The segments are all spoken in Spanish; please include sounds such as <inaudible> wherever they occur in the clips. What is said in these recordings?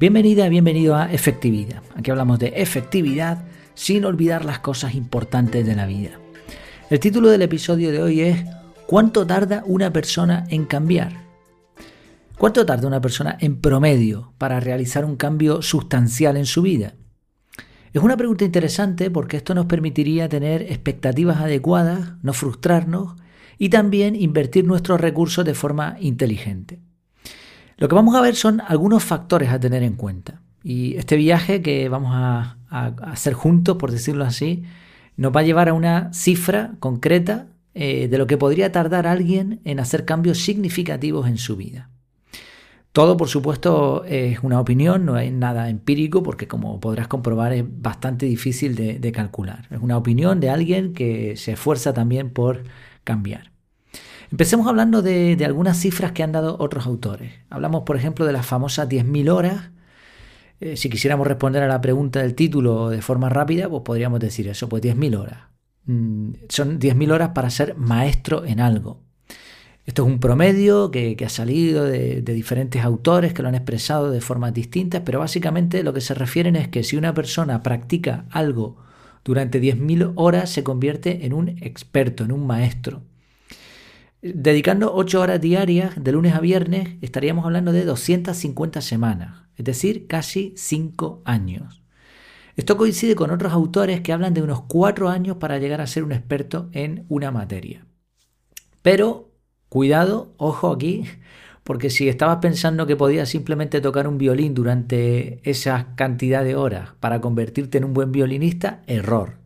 Bienvenida, bienvenido a Efectividad. Aquí hablamos de efectividad sin olvidar las cosas importantes de la vida. El título del episodio de hoy es ¿Cuánto tarda una persona en cambiar? ¿Cuánto tarda una persona en promedio para realizar un cambio sustancial en su vida? Es una pregunta interesante porque esto nos permitiría tener expectativas adecuadas, no frustrarnos y también invertir nuestros recursos de forma inteligente. Lo que vamos a ver son algunos factores a tener en cuenta. Y este viaje que vamos a, hacer juntos, por decirlo así, nos va a llevar a una cifra concreta eh, de lo que podría tardar alguien en hacer cambios significativos en su vida. Todo, por supuesto, es una opinión, no es nada empírico, porque como podrás comprobar es bastante difícil de calcular. Es una opinión de alguien que se esfuerza también por cambiar. Empecemos hablando de, algunas cifras que han dado otros autores. Hablamos, por ejemplo, de las famosas 10.000 horas. Eh, si quisiéramos responder a la pregunta del título de forma rápida, pues podríamos decir eso, pues 10.000 horas. Mm, son 10.000 horas para ser maestro en algo. Esto es un promedio que, ha salido de, de, diferentes autores que lo han expresado de formas distintas, pero básicamente lo que se refieren es que si una persona practica algo durante 10.000 horas, se convierte en un experto, en un maestro. Dedicando 8 horas diarias de lunes a viernes estaríamos hablando de 250 semanas, es decir, casi 5 años. Esto coincide con otros autores que hablan de unos 4 años para llegar a ser un experto en una materia. Pero, cuidado, ojo aquí, porque si estabas pensando que podías simplemente tocar un violín durante esa cantidad de horas para convertirte en un buen violinista, error.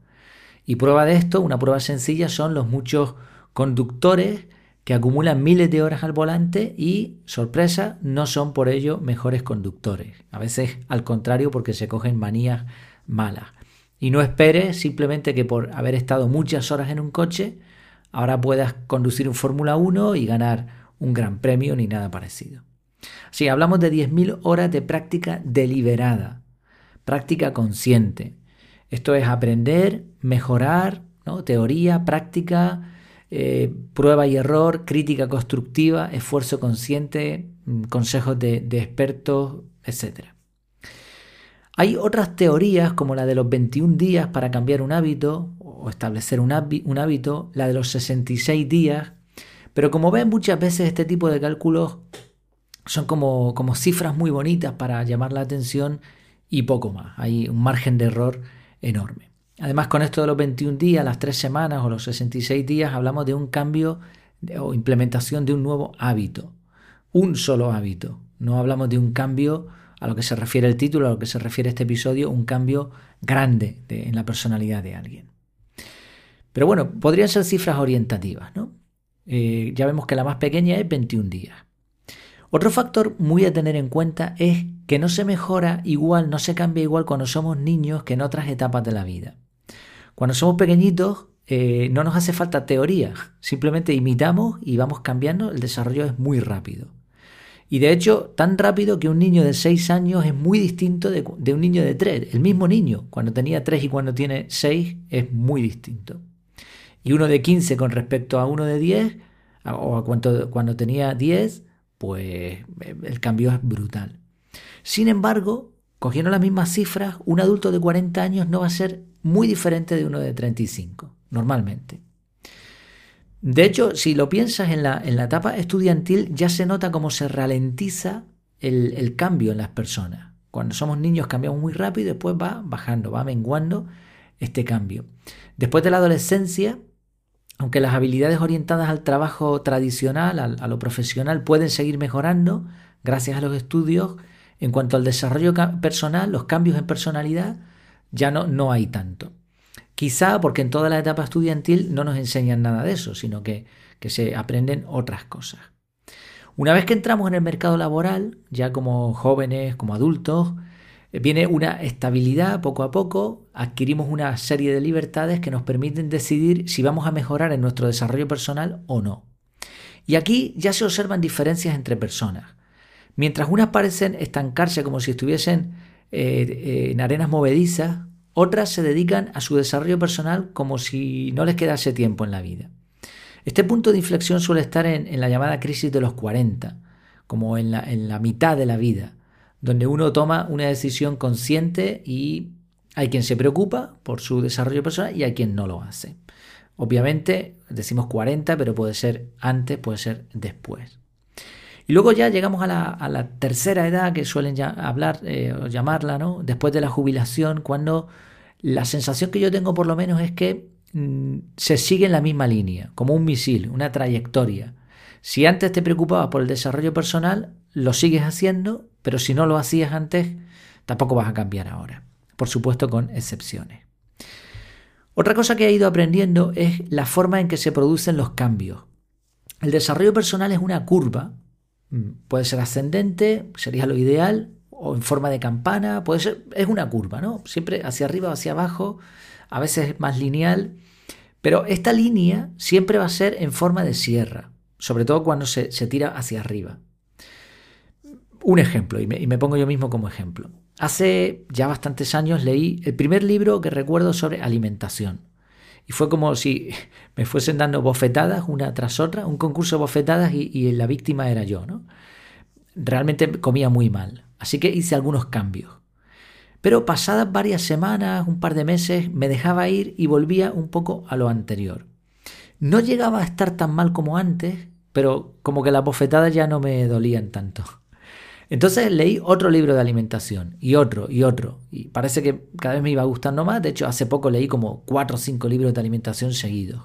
Y prueba de esto, una prueba sencilla, son los muchos conductores que acumulan miles de horas al volante y, sorpresa, no son por ello mejores conductores. A veces al contrario porque se cogen manías malas. Y no esperes simplemente que por haber estado muchas horas en un coche, ahora puedas conducir un Fórmula 1 y ganar un gran premio ni nada parecido. Sí, hablamos de 10.000 horas de práctica deliberada, práctica consciente. Esto es aprender, mejorar, ¿no? teoría, práctica, eh, prueba y error, crítica constructiva, esfuerzo consciente, mm, consejos de, expertos, etc. Hay otras teorías como la de los 21 días para cambiar un hábito o establecer un, hábito, la de los 66 días, pero como ven muchas veces este tipo de cálculos son como, como cifras muy bonitas para llamar la atención y poco más. Hay un margen de error enorme. Además, con esto de los 21 días, las 3 semanas o los 66 días, hablamos de un cambio o implementación de un nuevo hábito. Un solo hábito. No hablamos de un cambio a lo que se refiere el título, a lo que se refiere este episodio, un cambio grande en la personalidad de alguien. Pero bueno, podrían ser cifras orientativas, ¿no? Eh, ya vemos que la más pequeña es 21 días. Otro factor muy a tener en cuenta es que no se mejora igual, no se cambia igual cuando somos niños que en otras etapas de la vida. Cuando somos pequeñitos eh, no nos hace falta teoría, simplemente imitamos y vamos cambiando, el desarrollo es muy rápido. Y de hecho, tan rápido que un niño de 6 años es muy distinto de, un niño de 3. El mismo niño, cuando tenía 3 y cuando tiene 6, es muy distinto. Y uno de 15 con respecto a uno de 10, o a cuando, tenía 10, pues eh, el cambio es brutal. Sin embargo, cogiendo las mismas cifras, un adulto de 40 años no va a ser muy diferente de uno de 35, normalmente. De hecho, si lo piensas en la, en la etapa estudiantil, ya se nota cómo se ralentiza el, el cambio en las personas. Cuando somos niños cambiamos muy rápido y después va bajando, va menguando este cambio. Después de la adolescencia, aunque las habilidades orientadas al trabajo tradicional, a, lo profesional, pueden seguir mejorando gracias a los estudios, en cuanto al desarrollo personal, los cambios en personalidad, ya no, no hay tanto. Quizá porque en toda la etapa estudiantil no nos enseñan nada de eso, sino que, que se aprenden otras cosas. Una vez que entramos en el mercado laboral, ya como jóvenes, como adultos, eh, viene una estabilidad poco a poco, adquirimos una serie de libertades que nos permiten decidir si vamos a mejorar en nuestro desarrollo personal o no. Y aquí ya se observan diferencias entre personas. Mientras unas parecen estancarse como si estuviesen eh, en arenas movedizas, otras se dedican a su desarrollo personal como si no les quedase tiempo en la vida. Este punto de inflexión suele estar en, la llamada crisis de los 40, como en la, en la mitad de la vida, donde uno toma una decisión consciente y hay quien se preocupa por su desarrollo personal y hay quien no lo hace. Obviamente decimos 40, pero puede ser antes, puede ser después. Y luego ya llegamos a la, tercera edad que suelen ya hablar eh, o llamarla, ¿no? Después de la jubilación, cuando la sensación que yo tengo por lo menos es que mm, se sigue en la misma línea, como un misil, una trayectoria. Si antes te preocupabas por el desarrollo personal, lo sigues haciendo, pero si no lo hacías antes, tampoco vas a cambiar ahora. Por supuesto con excepciones. Otra cosa que he ido aprendiendo es la forma en que se producen los cambios. El desarrollo personal es una curva puede ser ascendente, sería lo ideal, o en forma de campana, puede ser, es una curva, ¿no? Siempre hacia arriba o hacia abajo, a veces es más lineal, pero esta línea siempre va a ser en forma de sierra, sobre todo cuando se, tira hacia arriba. Un ejemplo, y me, pongo yo mismo como ejemplo. Hace ya bastantes años leí el primer libro que recuerdo sobre alimentación. Y fue como si me fuesen dando bofetadas una tras otra, un concurso de bofetadas y, la víctima era yo, ¿no? Realmente comía muy mal, así que hice algunos cambios. Pero pasadas varias semanas, un par de meses, me dejaba ir y volvía un poco a lo anterior. No llegaba a estar tan mal como antes, pero como que las bofetadas ya no me dolían tanto. Entonces leí otro libro de alimentación y otro y otro. Y parece que cada vez me iba gustando más. De hecho, hace poco leí como cuatro o cinco libros de alimentación seguidos.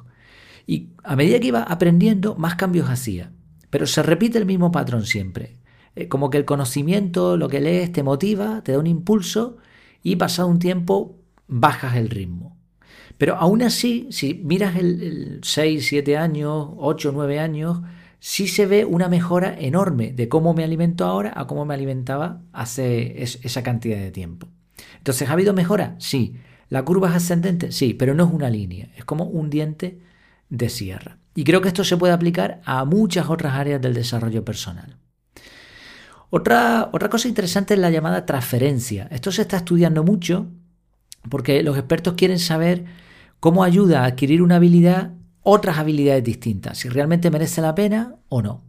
Y a medida que iba aprendiendo, más cambios hacía. Pero se repite el mismo patrón siempre. Eh, como que el conocimiento, lo que lees, te motiva, te da un impulso y pasado un tiempo bajas el ritmo. Pero aún así, si miras el, 6, 7 años, 8, 9 años, sí se ve una mejora enorme de cómo me alimento ahora a cómo me alimentaba hace esa cantidad de tiempo. Entonces, ¿ha habido mejora? Sí. ¿La curva es ascendente? Sí, pero no es una línea, es como un diente de sierra. Y creo que esto se puede aplicar a muchas otras áreas del desarrollo personal. Otra, otra cosa interesante es la llamada transferencia. Esto se está estudiando mucho porque los expertos quieren saber cómo ayuda a adquirir una habilidad otras habilidades distintas, si realmente merece la pena o no.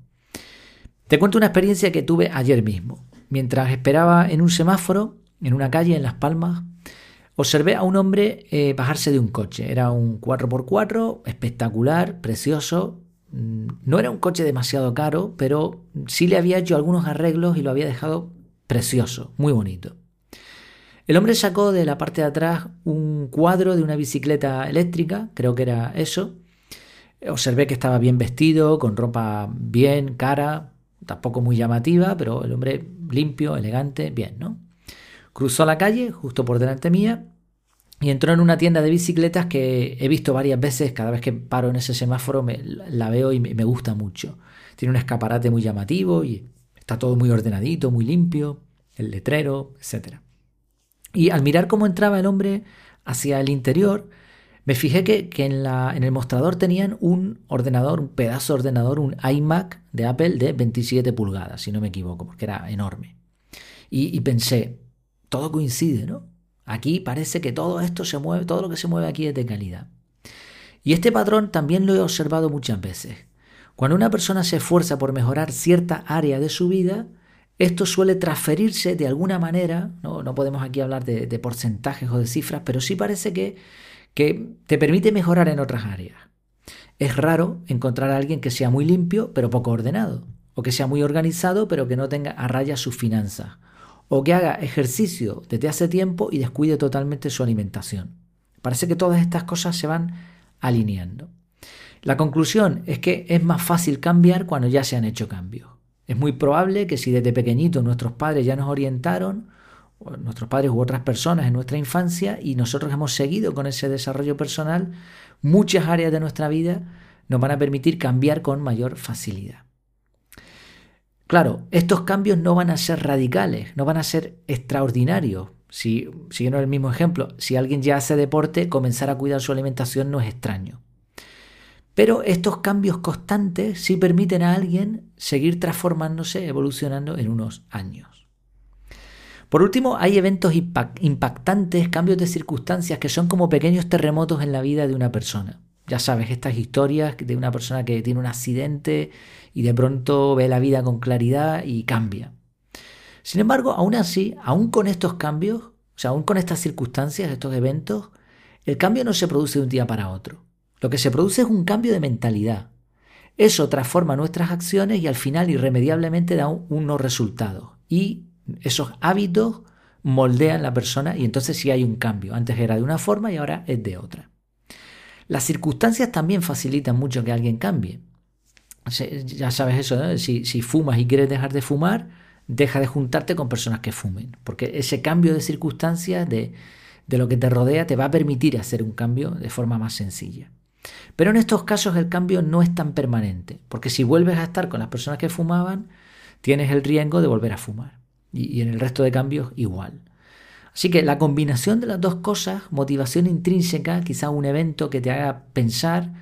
Te cuento una experiencia que tuve ayer mismo. Mientras esperaba en un semáforo, en una calle en Las Palmas, observé a un hombre eh, bajarse de un coche. Era un 4x4, espectacular, precioso. Mm, no era un coche demasiado caro, pero sí le había hecho algunos arreglos y lo había dejado precioso, muy bonito. El hombre sacó de la parte de atrás un cuadro de una bicicleta eléctrica, creo que era eso, Observé que estaba bien vestido, con ropa bien, cara, tampoco muy llamativa, pero el hombre limpio, elegante, bien, ¿no? Cruzó la calle justo por delante mía y entró en una tienda de bicicletas que he visto varias veces, cada vez que paro en ese semáforo me, la veo y me, gusta mucho. Tiene un escaparate muy llamativo y está todo muy ordenadito, muy limpio, el letrero, etc. Y al mirar cómo entraba el hombre hacia el interior, me fijé que, en, la, en, el mostrador tenían un ordenador, un pedazo de ordenador, un iMac de Apple de 27 pulgadas, si no me equivoco, porque era enorme. Y, pensé, todo coincide, ¿no? Aquí parece que todo esto se mueve, todo lo que se mueve aquí es de calidad. Y este patrón también lo he observado muchas veces. Cuando una persona se esfuerza por mejorar cierta área de su vida, esto suele transferirse de alguna manera, no, no podemos aquí hablar de porcentajes o de cifras, pero sí parece que que te permite mejorar en otras áreas. Es raro encontrar a alguien que sea muy limpio pero poco ordenado, o que sea muy organizado pero que no tenga a raya sus finanzas, o que haga ejercicio desde hace tiempo y descuide totalmente su alimentación. Parece que todas estas cosas se van alineando. La conclusión es que es más fácil cambiar cuando ya se han hecho cambios. Es muy probable que si desde pequeñitos nuestros padres ya nos orientaron, nuestros padres u otras personas en nuestra infancia y nosotros hemos seguido con ese desarrollo personal, muchas áreas de nuestra vida nos van a permitir cambiar con mayor facilidad. Claro, estos cambios no van a ser radicales, no van a ser extraordinarios. Si, siguiendo el mismo ejemplo, si alguien ya hace deporte, comenzar a cuidar su alimentación no es extraño. Pero estos cambios constantes sí permiten a alguien seguir transformándose, evolucionando en unos años. Por último, hay eventos impactantes, cambios de circunstancias que son como pequeños terremotos en la vida de una persona. Ya sabes, estas historias de una persona que tiene un accidente y de pronto ve la vida con claridad y cambia. Sin embargo, aún así, aún con estos cambios, o sea, aún con estas circunstancias, estos eventos, el cambio no se produce de un día para otro. Lo que se produce es un cambio de mentalidad. Eso transforma nuestras acciones y al final irremediablemente da unos resultados. Y esos hábitos moldean la persona y entonces sí hay un cambio. Antes era de una forma y ahora es de otra. Las circunstancias también facilitan mucho que alguien cambie. Ya sabes eso, si, si fumas y quieres dejar de fumar, deja de juntarte con personas que fumen, porque ese cambio de circunstancias, de, de lo que te rodea, te va a permitir hacer un cambio de forma más sencilla. Pero en estos casos el cambio no es tan permanente, porque si vuelves a estar con las personas que fumaban, tienes el riesgo de volver a fumar. Y, en el resto de cambios igual. Así que la combinación de las dos cosas, motivación intrínseca, quizá un evento que te haga pensar,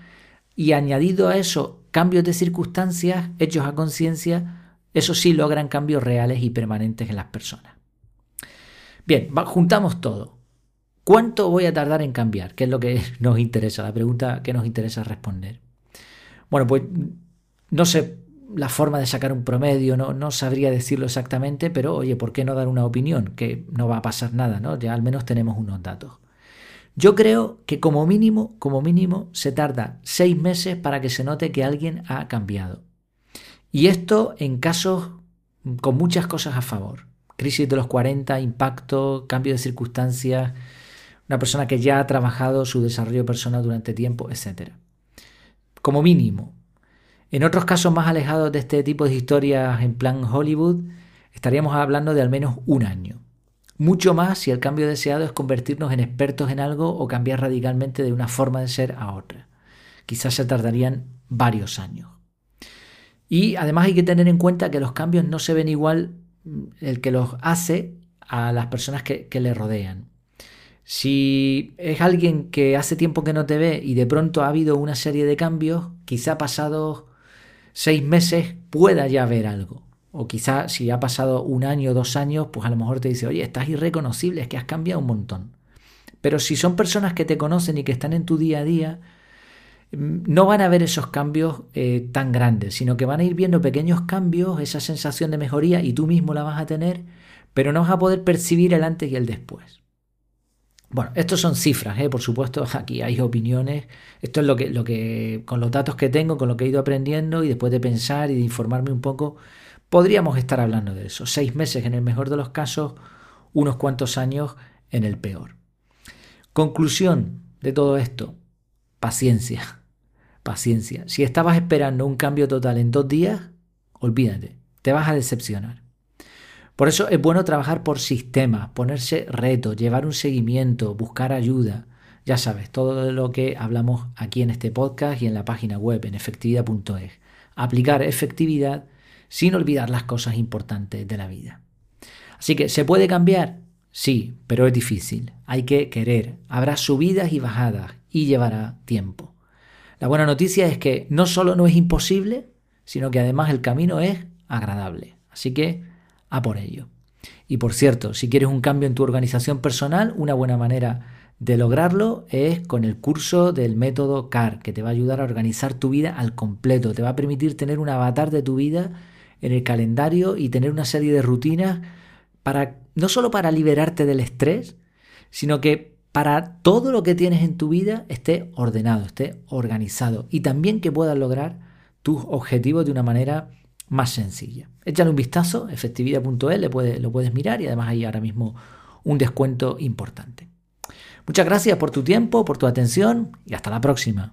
y añadido a eso cambios de circunstancias hechos a conciencia, eso sí logran cambios reales y permanentes en las personas. Bien, juntamos todo. ¿Cuánto voy a tardar en cambiar? ¿Qué es lo que <laughs> nos interesa? La pregunta que nos interesa responder. Bueno, pues no sé la forma de sacar un promedio, no, no sabría decirlo exactamente, pero oye, ¿por qué no dar una opinión? Que no va a pasar nada, ¿no? Ya al menos tenemos unos datos. Yo creo que como mínimo, como mínimo, se tarda seis meses para que se note que alguien ha cambiado. Y esto en casos con muchas cosas a favor. Crisis de los 40, impacto, cambio de circunstancias, una persona que ya ha trabajado su desarrollo personal durante tiempo, etc. Como mínimo. En otros casos más alejados de este tipo de historias en plan Hollywood, estaríamos hablando de al menos un año. Mucho más si el cambio deseado es convertirnos en expertos en algo o cambiar radicalmente de una forma de ser a otra. Quizás se tardarían varios años. Y además hay que tener en cuenta que los cambios no se ven igual mm, el que los hace a las personas que, le rodean. Si es alguien que hace tiempo que no te ve y de pronto ha habido una serie de cambios, quizá pasados seis meses pueda ya ver algo. O quizá si ha pasado un año o dos años, pues a lo mejor te dice, oye, estás irreconocible, es que has cambiado un montón. Pero si son personas que te conocen y que están en tu día a día, mm, no van a ver esos cambios eh, tan grandes, sino que van a ir viendo pequeños cambios, esa sensación de mejoría y tú mismo la vas a tener, pero no vas a poder percibir el antes y el después. Bueno, estos son cifras, ¿eh? por supuesto, <laughs> aquí hay opiniones. Esto es lo que, lo que, con los datos que tengo, con lo que he ido aprendiendo y después de pensar y de informarme un poco, podríamos estar hablando de eso. Seis meses en el mejor de los casos, unos cuantos años en el peor. Conclusión de todo esto, paciencia, <laughs> paciencia. Si estabas esperando un cambio total en dos días, olvídate, te vas a decepcionar. Por eso es bueno trabajar por sistemas, ponerse retos, llevar un seguimiento, buscar ayuda. Ya sabes, todo lo que hablamos aquí en este podcast y en la página web en efectividad.es. Aplicar efectividad sin olvidar las cosas importantes de la vida. Así que, ¿se puede cambiar? Sí, pero es difícil. Hay que querer. Habrá subidas y bajadas y llevará tiempo. La buena noticia es que no solo no es imposible, sino que además el camino es agradable. Así que a por ello. Y por cierto, si quieres un cambio en tu organización personal, una buena manera de lograrlo es con el curso del método CAR, que te va a ayudar a organizar tu vida al completo, te va a permitir tener un avatar de tu vida en el calendario y tener una serie de rutinas para no solo para liberarte del estrés, sino que para todo lo que tienes en tu vida esté ordenado, esté organizado y también que puedas lograr tus objetivos de una manera más sencilla. Échale un vistazo, efectividad.es, lo puedes mirar y además hay ahora mismo un descuento importante. Muchas gracias por tu tiempo, por tu atención y hasta la próxima.